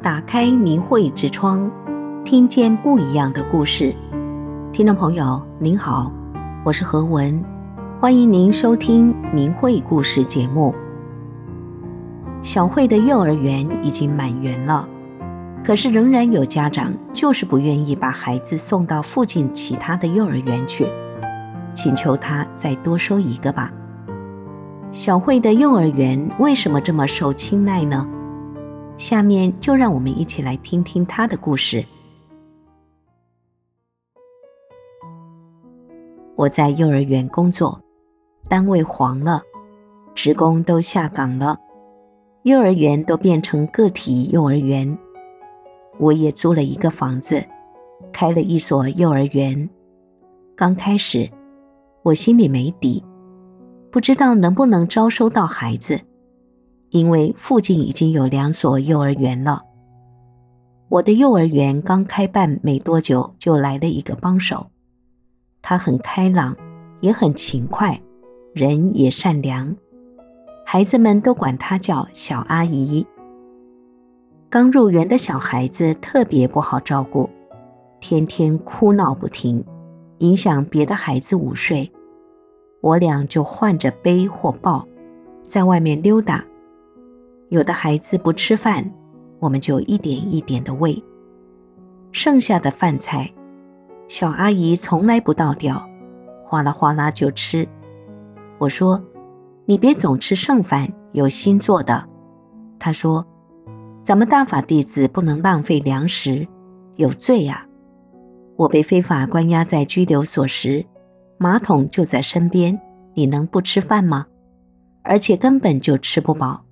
打开明慧之窗，听见不一样的故事。听众朋友您好，我是何文，欢迎您收听明慧故事节目。小慧的幼儿园已经满员了，可是仍然有家长就是不愿意把孩子送到附近其他的幼儿园去，请求他再多收一个吧。小慧的幼儿园为什么这么受青睐呢？下面就让我们一起来听听他的故事。我在幼儿园工作，单位黄了，职工都下岗了，幼儿园都变成个体幼儿园。我也租了一个房子，开了一所幼儿园。刚开始，我心里没底。不知道能不能招收到孩子，因为附近已经有两所幼儿园了。我的幼儿园刚开办没多久，就来了一个帮手，他很开朗，也很勤快，人也善良，孩子们都管他叫小阿姨。刚入园的小孩子特别不好照顾，天天哭闹不停，影响别的孩子午睡。我俩就换着背或抱，在外面溜达。有的孩子不吃饭，我们就一点一点的喂。剩下的饭菜，小阿姨从来不倒掉，哗啦哗啦就吃。我说：“你别总吃剩饭，有新做的。”她说：“咱们大法弟子不能浪费粮食，有罪呀。”我被非法关押在拘留所时。马桶就在身边，你能不吃饭吗？而且根本就吃不饱。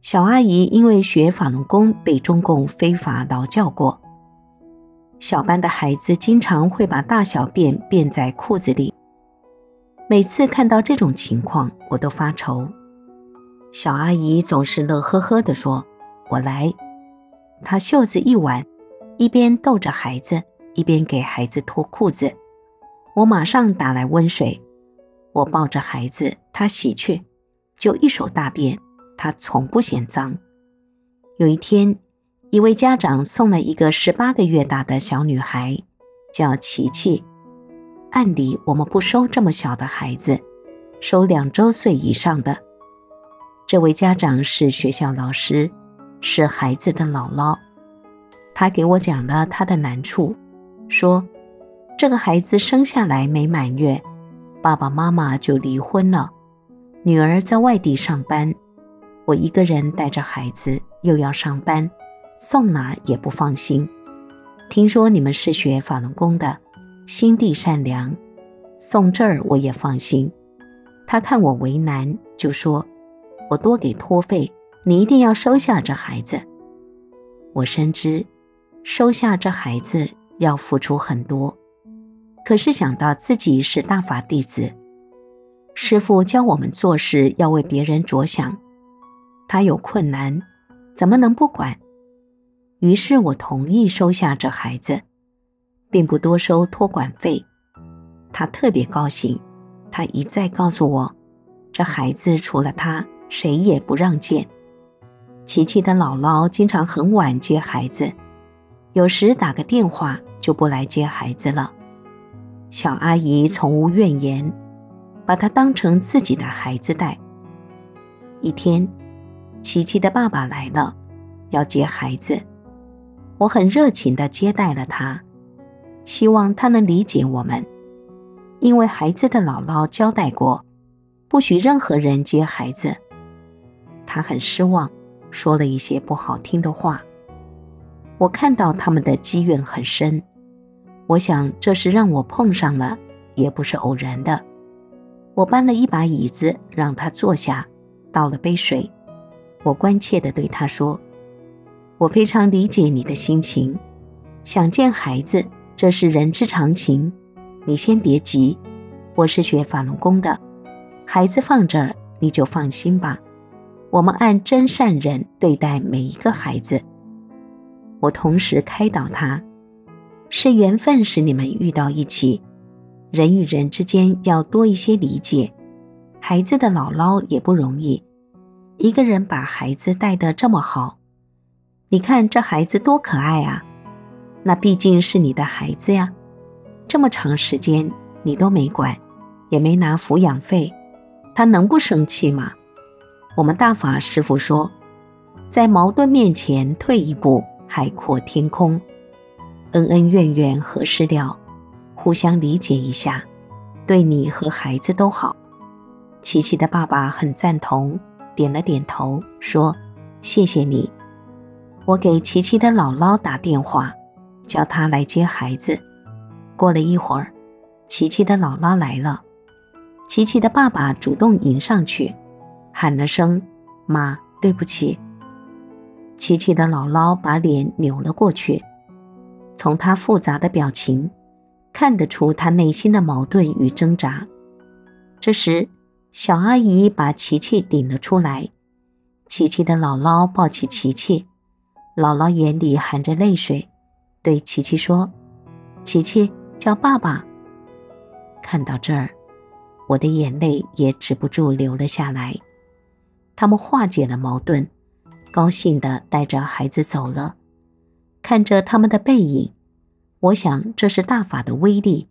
小阿姨因为学法轮功被中共非法劳教过，小班的孩子经常会把大小便便在裤子里。每次看到这种情况，我都发愁。小阿姨总是乐呵呵地说：“我来。”她袖子一挽，一边逗着孩子，一边给孩子脱裤子。我马上打来温水，我抱着孩子，他洗去，就一手大便，他从不嫌脏。有一天，一位家长送了一个十八个月大的小女孩，叫琪琪。按理我们不收这么小的孩子，收两周岁以上的。这位家长是学校老师，是孩子的姥姥。他给我讲了他的难处，说。这个孩子生下来没满月，爸爸妈妈就离婚了，女儿在外地上班，我一个人带着孩子又要上班，送哪儿也不放心。听说你们是学法轮功的，心地善良，送这儿我也放心。他看我为难，就说：“我多给托费，你一定要收下这孩子。”我深知，收下这孩子要付出很多。可是想到自己是大法弟子，师父教我们做事要为别人着想，他有困难，怎么能不管？于是我同意收下这孩子，并不多收托管费。他特别高兴，他一再告诉我，这孩子除了他，谁也不让见。琪琪的姥姥经常很晚接孩子，有时打个电话就不来接孩子了。小阿姨从无怨言，把他当成自己的孩子带。一天，琪琪的爸爸来了，要接孩子，我很热情地接待了他，希望他能理解我们，因为孩子的姥姥交代过，不许任何人接孩子。他很失望，说了一些不好听的话。我看到他们的积怨很深。我想这是让我碰上了，也不是偶然的。我搬了一把椅子让他坐下，倒了杯水。我关切地对他说：“我非常理解你的心情，想见孩子，这是人之常情。你先别急，我是学法轮功的，孩子放这儿你就放心吧。我们按真善人对待每一个孩子。”我同时开导他。是缘分使你们遇到一起，人与人之间要多一些理解。孩子的姥姥也不容易，一个人把孩子带得这么好，你看这孩子多可爱啊！那毕竟是你的孩子呀，这么长时间你都没管，也没拿抚养费，他能不生气吗？我们大法师父说，在矛盾面前退一步，海阔天空。恩恩怨怨何时了？互相理解一下，对你和孩子都好。琪琪的爸爸很赞同，点了点头，说：“谢谢你。”我给琪琪的姥姥打电话，叫她来接孩子。过了一会儿，琪琪的姥姥来了，琪琪的爸爸主动迎上去，喊了声“妈，对不起”。琪琪的姥姥把脸扭了过去，从她复杂的表情看得出她内心的矛盾与挣扎。这时，小阿姨把琪琪顶了出来，琪琪的姥姥抱起琪琪。姥姥眼里含着泪水，对琪琪说：“琪琪叫爸爸。”看到这儿，我的眼泪也止不住流了下来。他们化解了矛盾，高兴地带着孩子走了。看着他们的背影，我想这是大法的威力，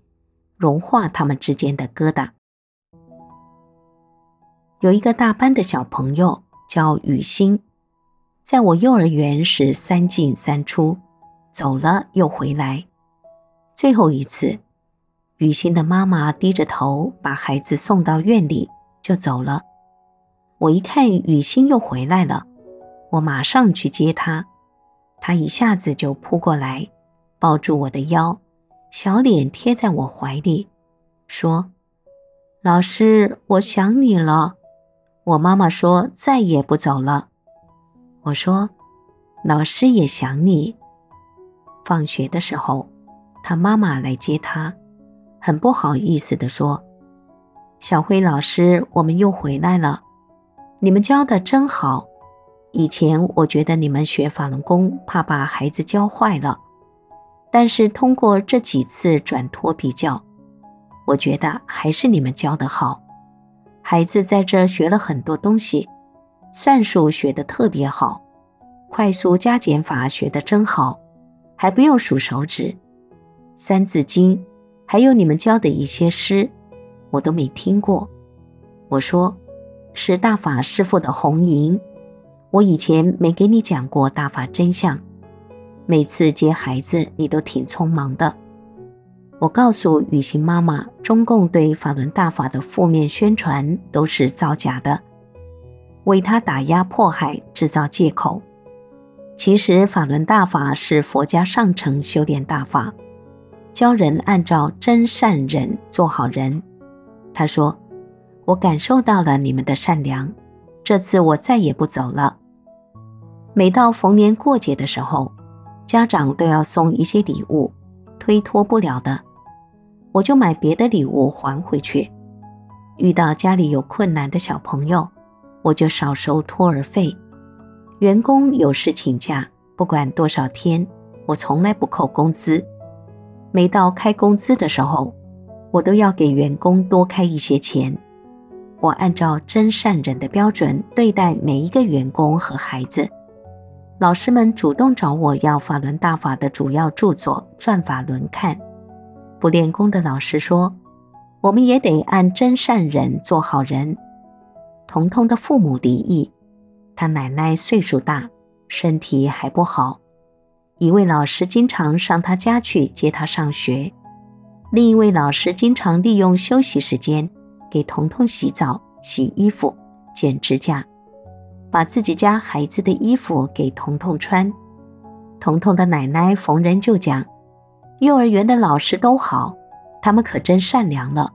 融化他们之间的疙瘩。有一个大班的小朋友叫雨欣。在我幼儿园是三进三出，走了又回来。最后一次，雨欣的妈妈低着头把孩子送到院里就走了。我一看雨欣又回来了，我马上去接她，她一下子就扑过来，抱住我的腰，小脸贴在我怀里，说：“老师，我想你了。”我妈妈说再也不走了。我说：“老师也想你。”放学的时候，他妈妈来接他，很不好意思地说：“小辉老师，我们又回来了。你们教的真好。以前我觉得你们学法轮功怕把孩子教坏了，但是通过这几次转托比较，我觉得还是你们教的好。孩子在这学了很多东西。”算术学得特别好，快速加减法学得真好，还不用数手指。三字经，还有你们教的一些诗，我都没听过。我说，是大法师父的红银。我以前没给你讲过大法真相。每次接孩子，你都挺匆忙的。我告诉雨欣妈妈，中共对法轮大法的负面宣传都是造假的。为他打压迫害，制造借口。其实法轮大法是佛家上乘修炼大法，教人按照真善忍做好人。他说：“我感受到了你们的善良，这次我再也不走了。每到逢年过节的时候，家长都要送一些礼物，推脱不了的，我就买别的礼物还回去。遇到家里有困难的小朋友。”我就少收托儿费，员工有事请假，不管多少天，我从来不扣工资。每到开工资的时候，我都要给员工多开一些钱。我按照真善忍的标准对待每一个员工和孩子。老师们主动找我要法轮大法的主要著作《转法轮》看。不练功的老师说，我们也得按真善忍做好人。彤彤的父母离异，他奶奶岁数大，身体还不好。一位老师经常上他家去接他上学，另一位老师经常利用休息时间给彤彤洗澡、洗衣服、剪指甲，把自己家孩子的衣服给彤彤穿。彤彤的奶奶逢人就讲：“幼儿园的老师都好，他们可真善良了。”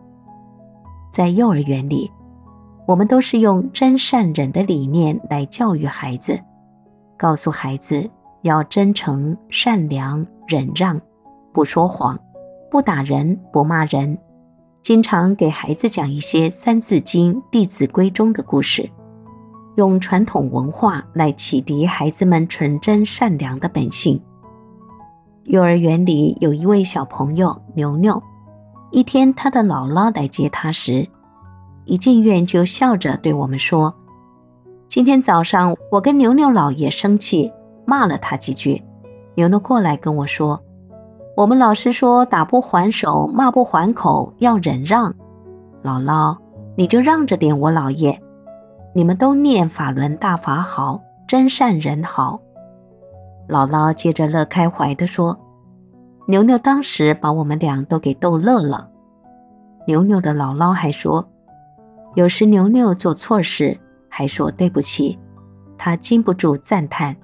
在幼儿园里。我们都是用真善忍的理念来教育孩子，告诉孩子要真诚、善良、忍让，不说谎，不打人，不骂人，经常给孩子讲一些《三字经》《弟子规》中的故事，用传统文化来启迪孩子们纯真善良的本性。幼儿园里有一位小朋友牛牛，一天他的姥姥来接他时，一进院就笑着对我们说：“今天早上我跟牛牛姥爷生气，骂了他几句。牛牛过来跟我说：“我们老师说打不还手，骂不还口，要忍让。姥姥，你就让着点我姥爷。你们都念法轮大法好，真善人好。”姥姥接着乐开怀地说：“牛牛当时把我们俩都给逗乐了。”牛牛的姥姥还说：“有时牛牛做错事，还说对不起，他禁不住赞叹。”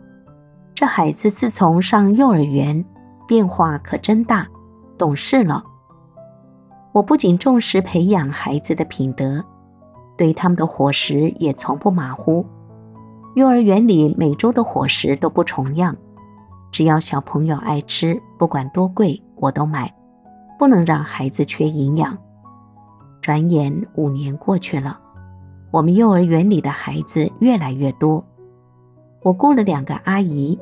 这孩子自从上幼儿园，变化可真大，懂事了。我不仅重视培养孩子的品德，对他们的伙食也从不马虎。幼儿园里每周的伙食都不重样，只要小朋友爱吃，不管多贵，我都买，不能让孩子缺营养。转眼五年过去了，我们幼儿园里的孩子越来越多，我雇了两个阿姨。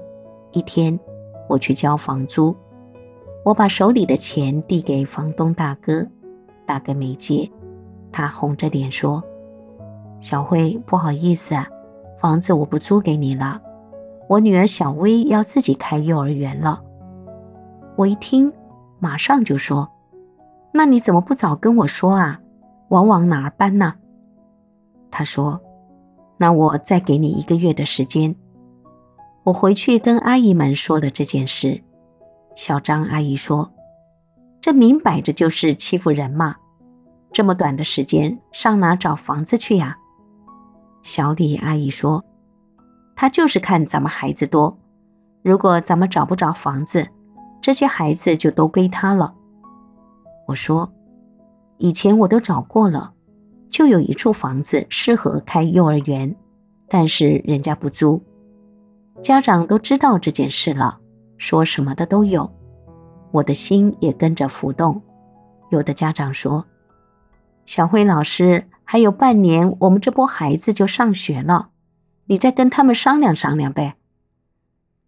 一天，我去交房租，我把手里的钱递给房东大哥，大哥没接，他红着脸说：“小慧，不好意思啊，房子我不租给你了，我女儿小薇要自己开幼儿园了。”我一听，马上就说：“那你怎么不早跟我说啊？往往哪儿搬呢？”他说：“那我再给你一个月的时间。”我回去跟阿姨们说了这件事，小张阿姨说：“这明摆着就是欺负人嘛！这么短的时间，上哪找房子去呀？”小李阿姨说：“他就是看咱们孩子多，如果咱们找不着房子，这些孩子就都归他了。”我说：“以前我都找过了，就有一处房子适合开幼儿园，但是人家不租。”家长都知道这件事了，说什么的都有，我的心也跟着浮动。有的家长说：“小慧老师，还有半年，我们这波孩子就上学了，你再跟他们商量商量呗。”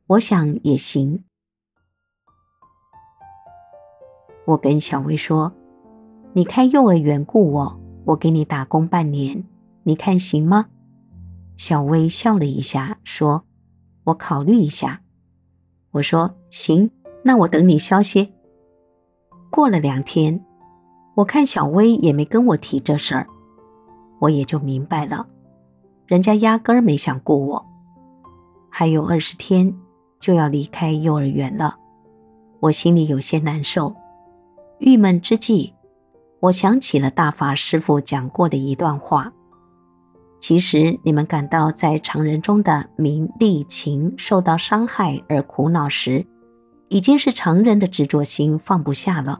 我想也行。我跟小薇说：“你开幼儿园雇我，我给你打工半年，你看行吗？”小薇笑了一下，说。我考虑一下，我说行，那我等你消息。过了两天，我看小薇也没跟我提这事儿，我也就明白了，人家压根儿没想雇我。还有二十天就要离开幼儿园了，我心里有些难受。郁闷之际，我想起了大法师父讲过的一段话。其实，你们感到在常人中的名利情受到伤害而苦恼时，已经是常人的执着心放不下了。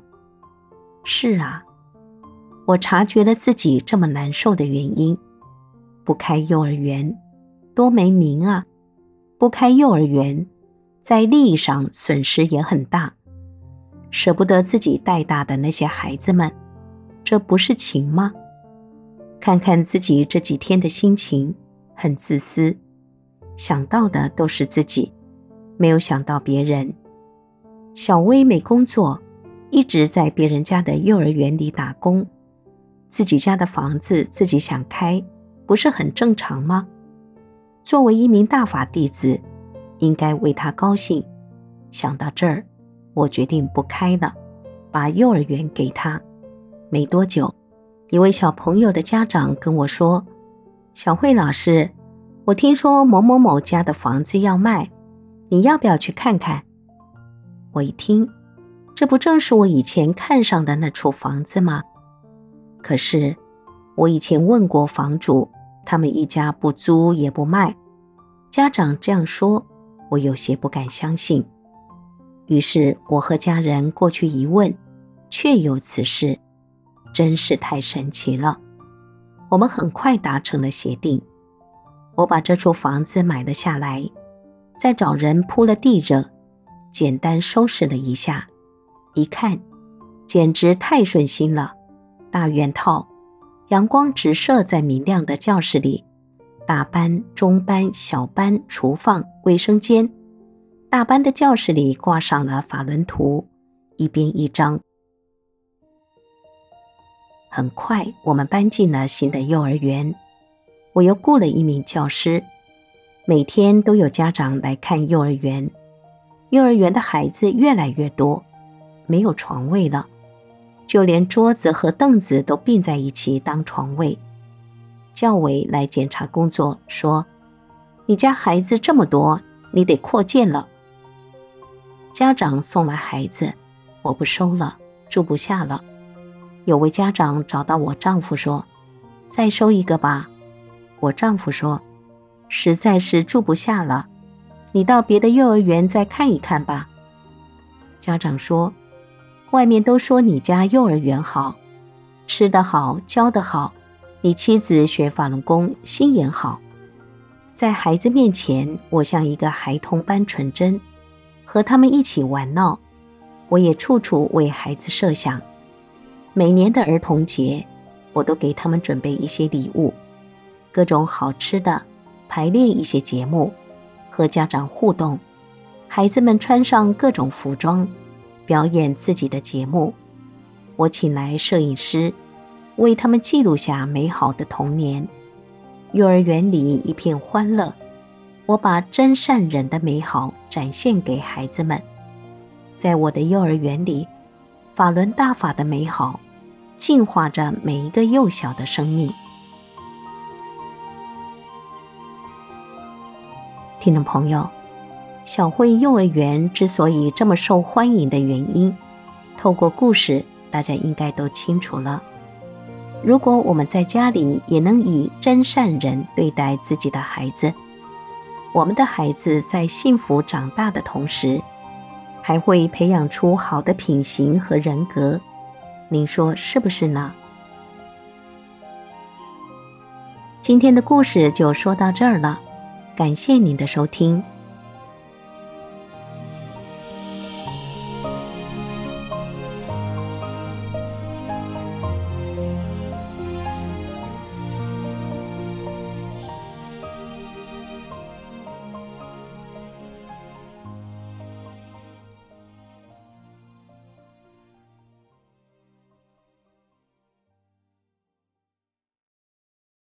是啊，我察觉了自己这么难受的原因。不开幼儿园，多没名啊！不开幼儿园，在利益上损失也很大。舍不得自己带大的那些孩子们，这不是情吗？看看自己这几天的心情，很自私，想到的都是自己，没有想到别人。小薇没工作，一直在别人家的幼儿园里打工，自己家的房子自己想开，不是很正常吗？作为一名大法弟子，应该为他高兴。想到这儿，我决定不开了，把幼儿园给他。没多久。一位小朋友的家长跟我说：“小慧老师，我听说某某某家的房子要卖，你要不要去看看？”我一听，这不正是我以前看上的那处房子吗？可是我以前问过房主，他们一家不租也不卖。家长这样说，我有些不敢相信。于是我和家人过去一问，确有此事。真是太神奇了！我们很快达成了协定，我把这处房子买了下来，再找人铺了地热，简单收拾了一下，一看，简直太顺心了。大院套，阳光直射在明亮的教室里，大班、中班、小班、厨房、卫生间，大班的教室里挂上了法轮图，一边一张。很快，我们搬进了新的幼儿园。我又雇了一名教师。每天都有家长来看幼儿园，幼儿园的孩子越来越多，没有床位了，就连桌子和凳子都并在一起当床位。教委来检查工作，说：“你家孩子这么多，你得扩建了。”家长送来孩子，我不收了，住不下了。有位家长找到我丈夫说：“再收一个吧。”我丈夫说。实在是住不下了，你到别的幼儿园再看一看吧。家长说：“外面都说你家幼儿园好，吃得好，教得好，你妻子学法轮功，心眼好。在孩子面前，我像一个孩童般纯真，和他们一起玩闹。我也处处为孩子设想，每年的儿童节，我都给他们准备一些礼物，各种好吃的。”排练一些节目，和家长互动，孩子们穿上各种服装，表演自己的节目。我请来摄影师，为他们记录下美好的童年。幼儿园里一片欢乐，我把真善忍的美好展现给孩子们。在我的幼儿园里，法轮大法的美好，净化着每一个幼小的生命。听众朋友，小慧幼儿园之所以这么受欢迎的原因，透过故事，大家应该都清楚了。如果我们在家里也能以真善人对待自己的孩子，我们的孩子在幸福长大的同时，还会培养出好的品行和人格。您说是不是呢？今天的故事就说到这儿了。感谢您的收听。